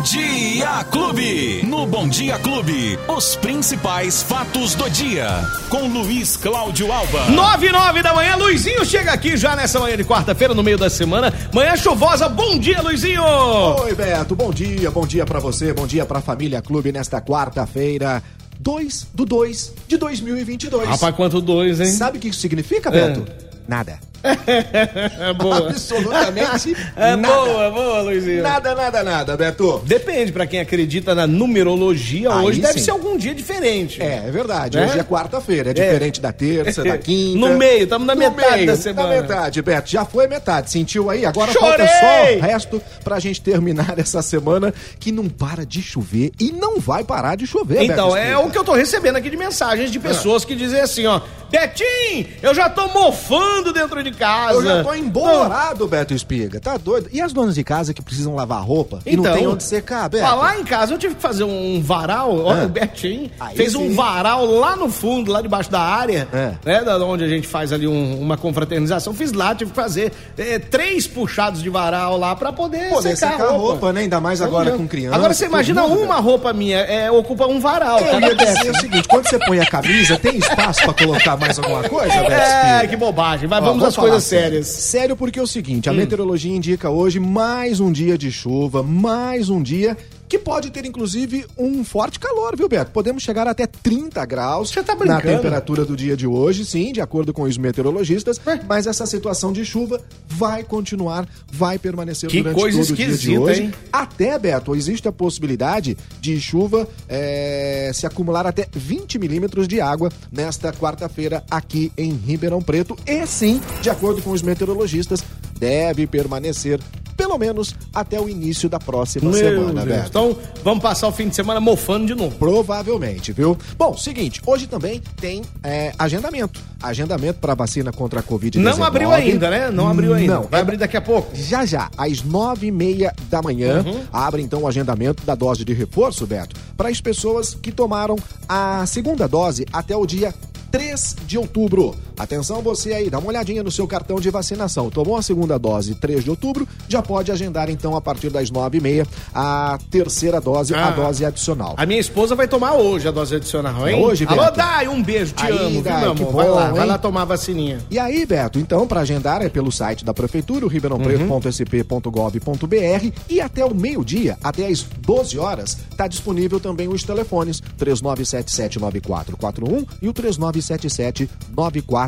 Bom Dia Clube. No Bom Dia Clube, os principais fatos do dia. Com Luiz Cláudio Alba. Nove e nove da manhã, Luizinho chega aqui já nessa manhã de quarta-feira, no meio da semana. Manhã chuvosa. Bom dia, Luizinho. Oi, Beto. Bom dia, bom dia pra você, bom dia pra família Clube nesta quarta-feira. 2 do 2 de 2022. Rapaz, quanto dois, hein? Sabe o que isso significa, Beto? Nada. É boa. Absolutamente É nada. boa, boa, Luizinho. Nada, nada, nada, Beto. Depende, pra quem acredita na numerologia, Aí hoje deve sim. ser algum dia diferente. É, é verdade. Né? Hoje é quarta-feira. É diferente da terça, da quinta. No meio, estamos na No metade meio, da semana. Na metade, Beto. Já foi metade. Sentiu aí? Agora Chorei! falta só o resto pra gente terminar essa semana que não para de chover e não vai parar de chover, Então, Beto é o que eu tô recebendo aqui de mensagens de pessoas que dizem assim, ó, Betim, eu já tô mofando dentro de casa. Eu já tô embolorado, Beto Espiga. Tá doido? E as donas de casa que precisam lavar roupa e não Então, tem onde secar, Beto? Falar em casa, eu tive que fazer um varal. Olha, É. o Betinho Aí fez um sim. varal lá no fundo, lá debaixo da área, É. né? Da onde a gente faz ali um- uma confraternização. Fiz lá, tive que fazer é, três puxados de varal lá pra poder, Poder secar, secar a roupa. roupa, né? Ainda mais agora Então, com criança. Agora você imagina mundo, uma Beto. roupa minha, é, ocupa um varal. Eu ia dizer o seguinte, quando você põe a camisa, tem espaço pra colocar mais alguma coisa, Beto É, que bobagem. Mas Ó, vamos às coisas sérias. Sério porque é o seguinte, Hum. a meteorologia indica hoje mais um dia de chuva, mais um dia que pode ter inclusive um forte calor, viu, Beto? Podemos chegar até 30 graus Você tá na temperatura do dia de hoje, sim, de acordo com os meteorologistas, Ué? mas essa situação de chuva vai continuar, vai permanecer Que durante coisa todo o dia de esquisita, hoje. hein? Até, Beto, existe a possibilidade de chuva é, se acumular até 20 milímetros de água nesta quarta-feira aqui em Ribeirão Preto. E sim, de acordo com os meteorologistas, deve permanecer pelo menos até o início da próxima Meu semana, Deus. Beto. Então, vamos passar o fim de semana mofando de novo. Provavelmente, viu? Bom, seguinte, hoje também tem é, agendamento. Agendamento para vacina contra a Covid-19. Não abriu ainda, né? Não abriu ainda. Não. Vai abrir daqui a pouco. Já já, às nove e meia da manhã, Uhum. abre então o agendamento da dose de reforço, Beto, para as pessoas que tomaram a segunda dose até o dia 3 de outubro. Atenção você aí, dá uma olhadinha no seu cartão de vacinação. Tomou a segunda dose 3 de outubro, já pode agendar então a partir das nove e meia a terceira dose, a Ah. dose adicional. A minha esposa vai tomar hoje a dose adicional, hein? É hoje, Alô, Beto? Dai, um beijo, te Aí, amo, viu, Dai, que amor? vai bom, lá, vai hein? lá tomar a vacininha. E aí, Beto, então, para agendar é pelo site da Prefeitura, o ribeirãopreto.sp.gov.br e até o meio-dia, até às 12 horas, tá disponível também os telefones 3977-9441 e o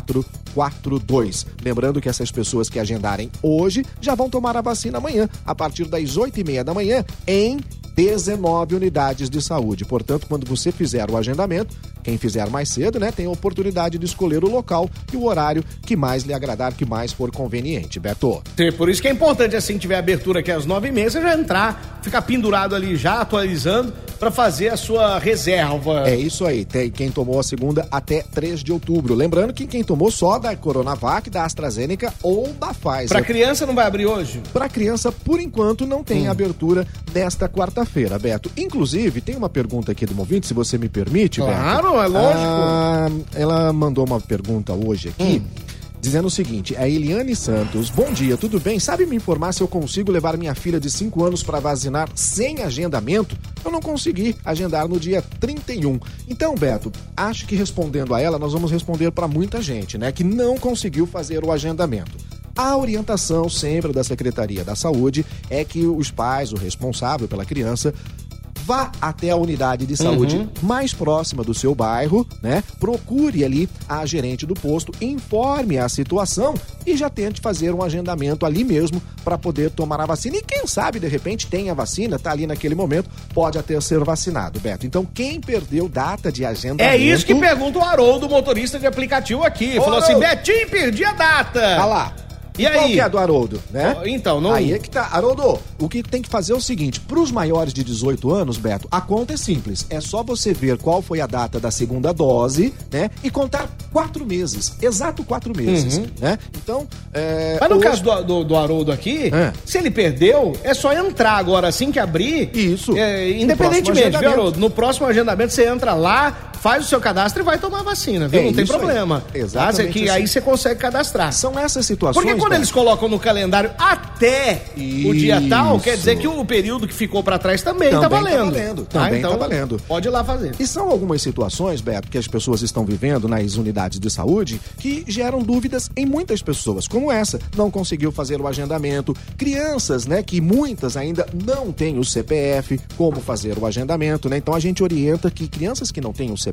3977-9442. Lembrando que essas pessoas que agendarem hoje já vão tomar a vacina amanhã, a partir das 8 e meia da manhã, em 19 unidades de saúde. Portanto, quando você fizer o agendamento, quem fizer mais cedo, né, tem a oportunidade de escolher o local e o horário que mais lhe agradar, que mais for conveniente. Beto. Sim, Por isso que é importante, assim, tiver abertura aqui às nove e meia, você já entrar, ficar pendurado ali já, atualizando, pra fazer a sua reserva. É isso aí, tem quem tomou a segunda até 3 de outubro. Lembrando que quem tomou só da Coronavac, da AstraZeneca ou da Pfizer. Pra criança não vai abrir hoje? Para criança, por enquanto, não Hum. tem abertura nesta quarta-feira, Beto. Inclusive, tem uma pergunta aqui do ouvinte, se você me permite, Claro, Beto. É lógico. Ah, ela mandou uma pergunta hoje aqui. Hum. Dizendo o seguinte, a Eliane Santos, bom dia, tudo bem? Sabe me informar se eu consigo levar minha filha de 5 anos para vacinar sem agendamento? Eu não consegui agendar no dia 31. Então, Beto, acho que respondendo a ela, nós vamos responder para muita gente, né, que não conseguiu fazer o agendamento. A orientação sempre da Secretaria da Saúde é que os pais, o responsável pela criança, vá até a unidade de saúde Uhum. mais próxima do seu bairro, né? Procure ali a gerente do posto, informe a situação e já tente fazer um agendamento ali mesmo para poder tomar a vacina. E quem sabe, de repente, tem a vacina, tá ali naquele momento, pode até ser vacinado, Beto. Então, quem perdeu data de agendamento... É isso que pergunta o Haroldo, motorista de aplicativo aqui. Falou assim. Betinho, perdi a data. Tá lá. E Qual aí? que é a do Haroldo, né? Então, não- Aí é que tá. Haroldo, o que tem que fazer é o seguinte: pros maiores de 18 anos, Beto, a conta é simples. É só você ver qual foi a data da segunda dose, né? E contar quatro meses. Exato quatro meses. Uhum. Né? Então. É, Mas no hoje- caso do, do, do Haroldo aqui, É. se ele perdeu, é só entrar agora assim que abrir. Isso. É, independentemente, viu. Haroldo? No próximo agendamento você entra lá, faz o seu cadastro e vai tomar a vacina, viu? É Não tem isso aí. problema. Exatamente Tá? Que assim. Aí você consegue cadastrar. São essas situações. Porque quando eles colocam no calendário até o dia tal, quer dizer que o período que ficou pra trás também, tá Também tá valendo. valendo, Tá? também então, tá valendo. Pode ir lá fazer. E são algumas situações, Beto, que as pessoas estão vivendo nas unidades de saúde que geram dúvidas em muitas pessoas, como essa. Não conseguiu fazer o agendamento. Crianças, né, que muitas ainda não têm o CPF, como fazer o agendamento, né? Então a gente orienta que crianças que não têm o CPF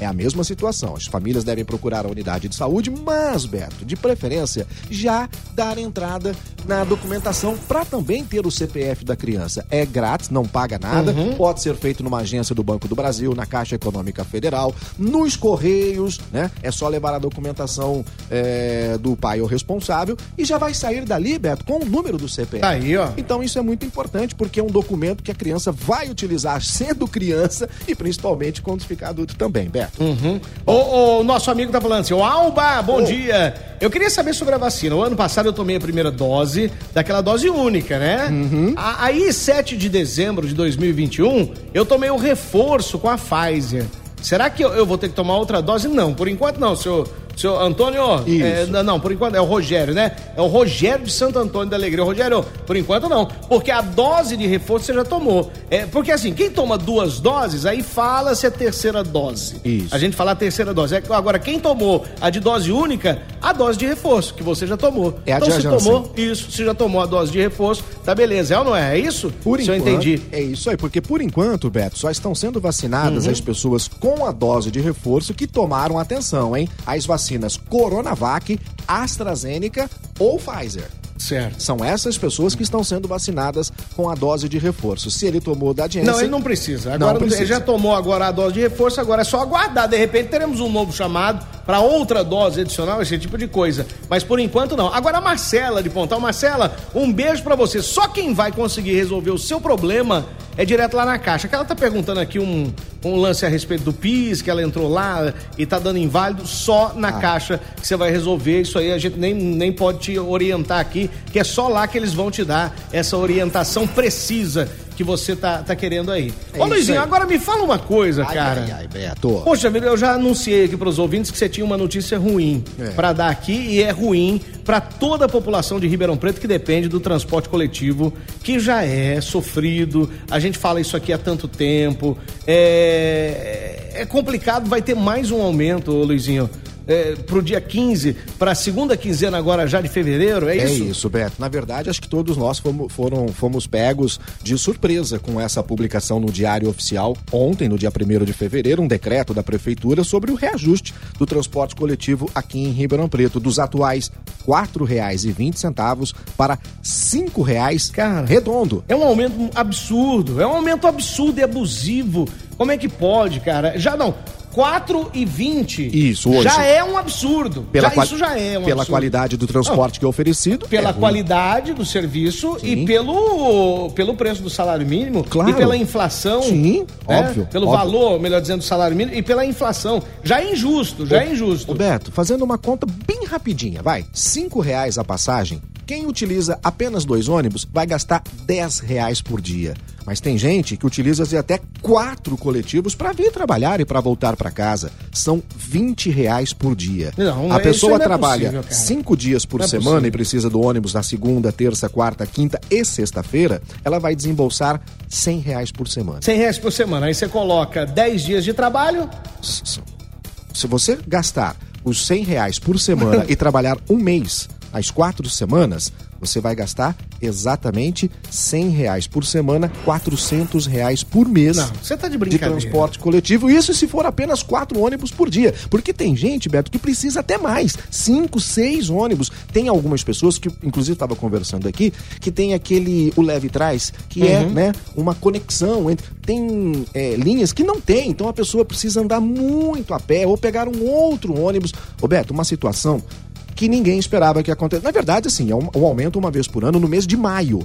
é a mesma situação. As famílias devem procurar a unidade de saúde, mas, Beto, de preferência, já dar entrada na documentação para também ter o CPF da criança. É grátis, não paga nada, Uhum. pode ser feito numa agência do Banco do Brasil, na Caixa Econômica Federal, nos Correios, né? É só levar a documentação é, do pai ou responsável e já vai sair dali, Beto, com o número do CPF. Tá aí, ó. Então isso é muito importante porque é um documento que a criança vai utilizar sendo criança e principalmente quando ficar adulto também, Beto. Uhum. O, o nosso amigo tá falando assim, o Alba, bom Ô. dia. Eu queria saber sobre a vacina. O ano passado eu tomei a primeira dose, daquela dose única, né? A- Aí, 7 de dezembro de 2021, eu tomei o reforço com a Pfizer. Será que eu, eu vou ter que tomar outra dose? Não, por enquanto não, senhor. Senhor Antônio, Isso. é, não, por enquanto é o Rogério, né? É o Rogério de Santo Antônio da Alegria. Rogério, por enquanto não, porque a dose de reforço você já tomou. É, porque assim, quem toma duas doses, aí fala se é terceira dose. Isso. A gente fala a terceira dose. É, Agora, quem tomou a de dose única, a dose de reforço, que você já tomou. É a então, se tomou, isso, se já tomou a dose de reforço, tá beleza. É ou não é? É isso? Por se eu enquanto, entendi. É isso aí, porque por enquanto, Beto, só estão sendo vacinadas as pessoas com a dose de reforço que tomaram atenção, hein? As vacinas Coronavac, AstraZeneca ou Pfizer. Certo. São essas pessoas que estão sendo vacinadas com a dose de reforço. Se ele tomou da Janssen... Não, ele não precisa. Agora não precisa. ele já tomou agora a dose de reforço, agora é só aguardar. De repente teremos um novo chamado para outra dose adicional, esse tipo de coisa. Mas por enquanto não. Agora a Marcela de Pontal, Marcela, um beijo para você. Só quem vai conseguir resolver o seu problema é direto lá na caixa. Que ela tá perguntando aqui um, um lance a respeito do PIS, que ela entrou lá e tá dando inválido, só na Ah. caixa que você vai resolver. Isso aí a gente nem, nem pode te orientar aqui, que é só lá que eles vão te dar essa orientação precisa que você tá, tá querendo aí. É Ô Luizinho, aí. agora me fala uma coisa, Ai, cara. ai, ai, Beto. Poxa eu já anunciei aqui pros ouvintes que você tinha uma notícia ruim É. pra dar aqui e é ruim pra toda a população de Ribeirão Preto que depende do transporte coletivo, que já é sofrido. A gente fala isso aqui há tanto tempo. É, é complicado, vai ter mais um aumento, Luizinho. É, pro dia 15, pra segunda quinzena agora já de fevereiro, é É isso? isso, Beto. Na verdade, acho que todos nós fomos, foram, fomos pegos de surpresa com essa publicação no Diário Oficial ontem, no dia 1 de fevereiro, um decreto da Prefeitura sobre o reajuste do transporte coletivo aqui em Ribeirão Preto, dos atuais R$ 4,20 para R$ 5,00 Cara. redondo. É um aumento absurdo, é um aumento absurdo e abusivo. Como é que pode, cara? Já não. 4 e 20 Isso, hoje. já é um absurdo. Pela, já, isso já é um pela absurdo. qualidade do transporte que é oferecido. Pela é qualidade do serviço Sim. e pelo, pelo preço do salário mínimo Claro. e pela inflação. Sim, né? óbvio, Pelo óbvio. valor, melhor dizendo, do salário mínimo e pela inflação. Já é injusto, já é injusto. Roberto, fazendo uma conta bem rapidinha, vai. Cinco reais a passagem. Quem utiliza apenas dois ônibus vai gastar 10 reais por dia. Mas tem gente que utiliza até quatro coletivos para vir trabalhar e para voltar para casa. São 20 reais por dia. Não, a pessoa é trabalha possível, cara. cinco dias por Não é semana possível. e precisa do ônibus na segunda, terça, quarta, quinta e sexta-feira. Ela vai desembolsar 100 reais por semana. 100 reais por semana. Aí você coloca 10 dias de trabalho, se você gastar os 100 reais por semana e trabalhar um mês, as quatro semanas, você vai gastar exatamente 100 reais por semana, 400 reais por mês. Não, você tá de de transporte coletivo. Isso se for apenas quatro ônibus por dia. Porque tem gente, Beto, que precisa até mais. Cinco, seis ônibus. Tem algumas pessoas que, inclusive, estava conversando aqui, que tem aquele, o leve trás, que é, Uhum. né, uma conexão entre. Tem é, linhas que não tem, então a pessoa precisa andar muito a pé ou pegar um outro ônibus. Ô, Beto, uma situação que ninguém esperava que acontecesse. Na verdade, assim, é um, um aumento uma vez por ano no mês de maio.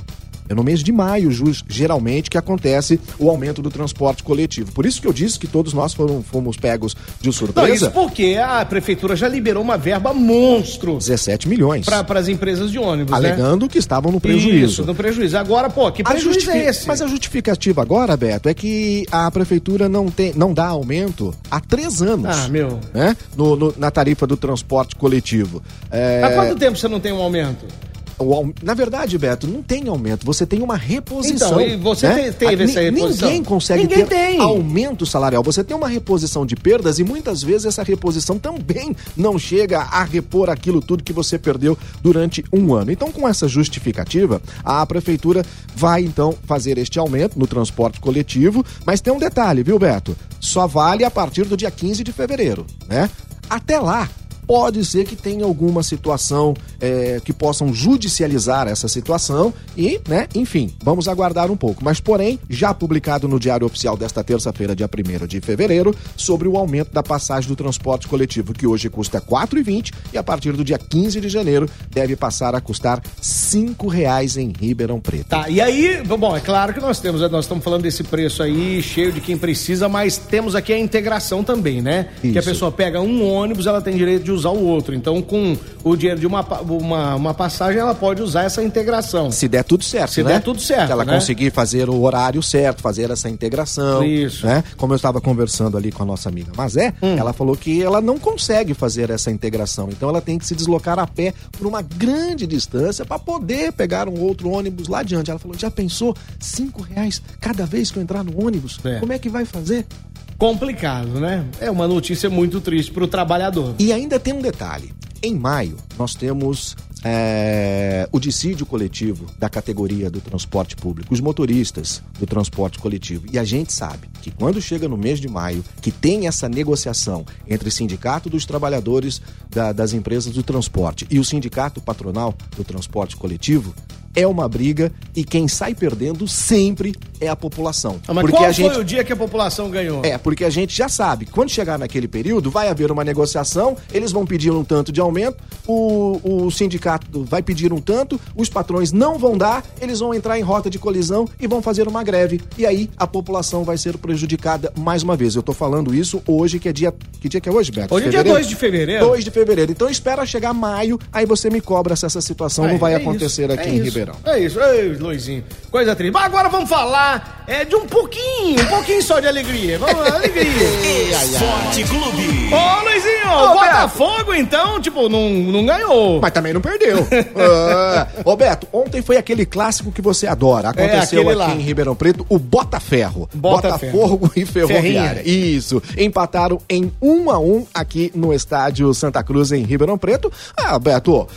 É no mês de maio, geralmente, que acontece o aumento do transporte coletivo. Por isso que eu disse que todos nós fomos, fomos pegos de surpresa. Não, isso porque a prefeitura já liberou uma verba monstro. 17 milhões. Para as empresas de ônibus, né? Alegando né? que estavam no prejuízo. Isso, no prejuízo. Agora, pô, que prejuízo justific... é esse? Mas a justificativa agora, Beto, é que a prefeitura não, tem, não dá aumento há três anos. Ah, meu. Né? No, no na tarifa do transporte coletivo. É... Há quanto tempo você não tem um aumento? Na verdade, Beto, não tem aumento, você tem uma reposição. Então, e você né? teve essa reposição? Ninguém consegue Ninguém ter tem. aumento salarial. Você tem uma reposição de perdas e muitas vezes essa reposição também não chega a repor aquilo tudo que você perdeu durante um ano. Então, com essa justificativa, a prefeitura vai então fazer este aumento no transporte coletivo, mas tem um detalhe, viu, Beto? Só vale a partir do dia 15 de fevereiro, né? Até lá, pode ser que tenha alguma situação é, que possam judicializar essa situação e, né, enfim, vamos aguardar um pouco. Mas, porém, já publicado no Diário Oficial desta terça-feira, dia 1 de fevereiro, sobre o aumento da passagem do transporte coletivo, que hoje custa R$ 4,20 e a partir do dia 15 de janeiro deve passar a custar R$ 5,00 em Ribeirão Preto. Tá, e aí, bom, é claro que nós temos, nós estamos falando desse preço aí, cheio de quem precisa, mas temos aqui a integração também, né? Isso. Que a pessoa pega um ônibus, ela tem direito de usar o outro. Então, com o dinheiro de uma, uma, uma passagem, ela pode usar essa integração. Se der tudo certo, Se né? der tudo certo. Se ela né? conseguir fazer o horário certo, fazer essa integração. Isso. Né? Como eu estava conversando ali com a nossa amiga Mazé, hum. ela falou que ela não consegue fazer essa integração. Então, ela tem que se deslocar a pé por uma grande distância para poder pegar um outro ônibus lá adiante. Ela falou: já pensou? Cinco reais cada vez que eu entrar no ônibus? É. Como é que vai fazer? Complicado, né? É uma notícia muito triste para o trabalhador. E ainda tem um detalhe: em maio, nós temos é, o dissídio coletivo da categoria do transporte público, os motoristas do transporte coletivo. E a gente sabe que quando chega no mês de maio, que tem essa negociação entre o Sindicato dos Trabalhadores da, das Empresas do Transporte e o Sindicato Patronal do Transporte Coletivo, é uma briga e quem sai perdendo sempre é a população. Ah, mas porque qual a gente... foi o dia que a população ganhou? É, porque a gente já sabe, quando chegar naquele período, vai haver uma negociação, eles vão pedir um tanto de aumento, o, o sindicato vai pedir um tanto, os patrões não vão dar, eles vão entrar em rota de colisão e vão fazer uma greve. E aí a população vai ser prejudicada mais uma vez. Eu tô falando isso hoje, que é dia. Que dia que é hoje, Beto? Hoje é dia 2 de fevereiro. 2 de fevereiro. Então espera chegar maio, aí você me cobra se essa situação é, não vai é acontecer isso, aqui é em Ribeirão. Ribeirão. É isso. Ei, Luizinho. Coisa triste. Mas agora vamos falar é, de um pouquinho, um pouquinho só de alegria. Vamos lá, alegria. Esporte Clube. Ô, Luizinho, Ô, Botafogo, então, tipo, não, não ganhou. Mas também não perdeu. ah, Ô, Beto, ontem foi aquele clássico que você adora. Aconteceu é, aqui lá. em Ribeirão Preto, o Botaferro. Bota Botafogo e Ferroviária. Ferrinha. Isso. Empataram em um a um aqui no estádio Santa Cruz, em Ribeirão Preto. Ah, Beto,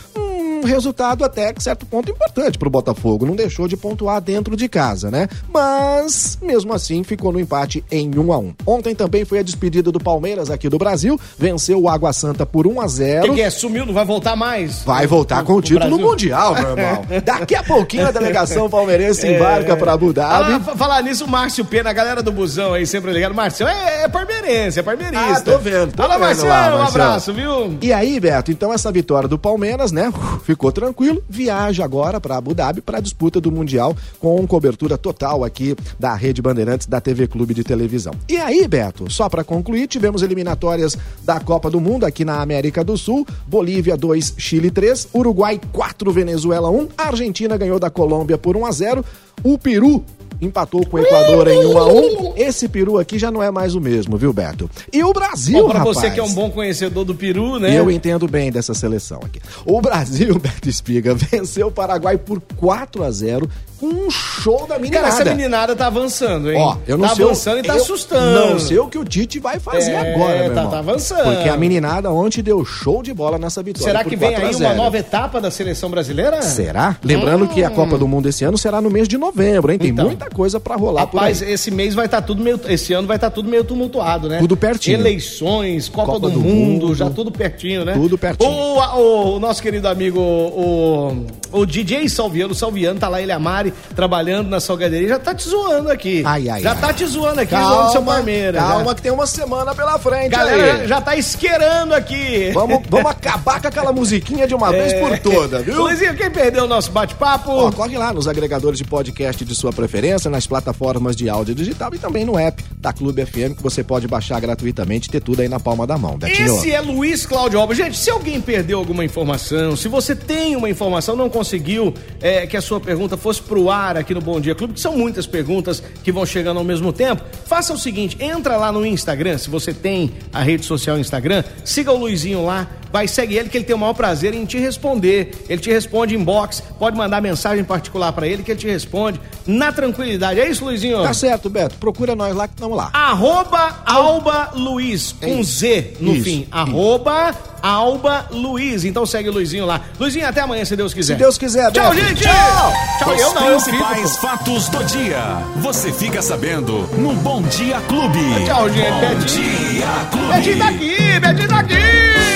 resultado até certo ponto importante para o Botafogo. Não deixou de pontuar dentro de casa, né? Mas, mesmo assim, ficou no empate em 1 a 1 Ontem também foi a despedida do Palmeiras aqui do Brasil. Venceu o Água Santa por 1 a 0 que, que é? Sumiu, não vai voltar mais? Vai voltar com o título mundial, meu irmão. Daqui a pouquinho a delegação palmeirense é... embarca para Abu Dhabi. Ah, falar nisso, o Márcio Pena, a galera do busão aí sempre ligado. Márcio é, é palmeirense, é palmeirista. Ah, tô vendo. Tô Fala, vendo Marcelo, lá, um abraço, viu? E aí, Beto, então essa vitória do Palmeiras, né? ficou tranquilo, viaja agora para Abu Dhabi para a disputa do Mundial com cobertura total aqui da Rede Bandeirantes da TV Clube de Televisão. E aí, Beto, só para concluir, tivemos eliminatórias da Copa do Mundo aqui na América do Sul, Bolívia 2, Chile 3, Uruguai 4, Venezuela 1, Argentina ganhou da Colômbia por 1 a 0, o Peru empatou com o Equador em 1 a 1 Esse peru aqui já não é mais o mesmo, viu, Beto? E o Brasil, Bom, pra rapaz, você que é um bom conhecedor do peru, né? Eu entendo bem dessa seleção aqui. O Brasil, Beto Espiga, venceu o Paraguai por 4 a 0 com um show da meninada. Cara, essa meninada tá avançando, hein? Ó, eu não tá sei avançando o, e tá assustando. Não sei o que o Tite vai fazer é, agora, meu tá, irmão. tá avançando. Porque a meninada ontem deu show de bola nessa vitória. Será que vem aí uma nova etapa da seleção brasileira? Será? Lembrando hum. que a Copa do Mundo esse ano será no mês de novembro, hein? Tem então, muita coisa para rolar Rapaz, esse mês vai estar tá tudo meio. Esse ano vai estar tá tudo meio tumultuado, né? Tudo pertinho. Eleições, Copa, Copa do, do mundo, mundo, já tudo pertinho, né? Tudo pertinho. O, o, o nosso querido amigo, o, o DJ Salviano, Salviano, tá lá, ele e a Mari, trabalhando na salgaderia, já tá te zoando aqui. Ai, ai, já ai. tá te zoando aqui, calma, zoando seu Parmeira. Calma, já. que tem uma semana pela frente, Galera, aí. já tá esquerando aqui. Vamos, vamos acabar com aquela musiquinha de uma é. vez por toda, viu? Luizinho, quem perdeu o nosso bate-papo? Corre lá nos agregadores de podcast de sua preferência, nas plataformas de áudio digital e também no app da Clube FM, que você pode baixar gratuitamente e ter tudo aí na palma da mão. Betinho. Esse é Luiz Cláudio Alba. Gente, se alguém perdeu alguma informação, se você tem uma informação, não conseguiu é, que a sua pergunta fosse pro ar aqui no Bom Dia Clube, que são muitas perguntas que vão chegando ao mesmo tempo, faça o seguinte, entra lá no Instagram, se você tem a rede social Instagram, siga o Luizinho lá, vai, segue ele que ele tem o maior prazer em te responder. Ele te responde inbox, pode mandar mensagem particular para ele que ele te responde na tranquilidade. É isso, Luizinho? Tá certo, Beto. Procura nós lá que estamos lá. Arroba Alba Luiz, com é Z no isso, fim. Isso. Arroba Alba Luiz. Então segue o Luizinho lá. Luizinho, até amanhã, se Deus quiser. Se Deus quiser, Beto. Tchau, gente! Tchau! Tchau, Os eu não, principais eu fatos do dia. Você fica sabendo no Bom Dia Clube. Tchau, gente. Bom Betinho. Dia Clube. Betinho tá aqui, Betinho tá aqui!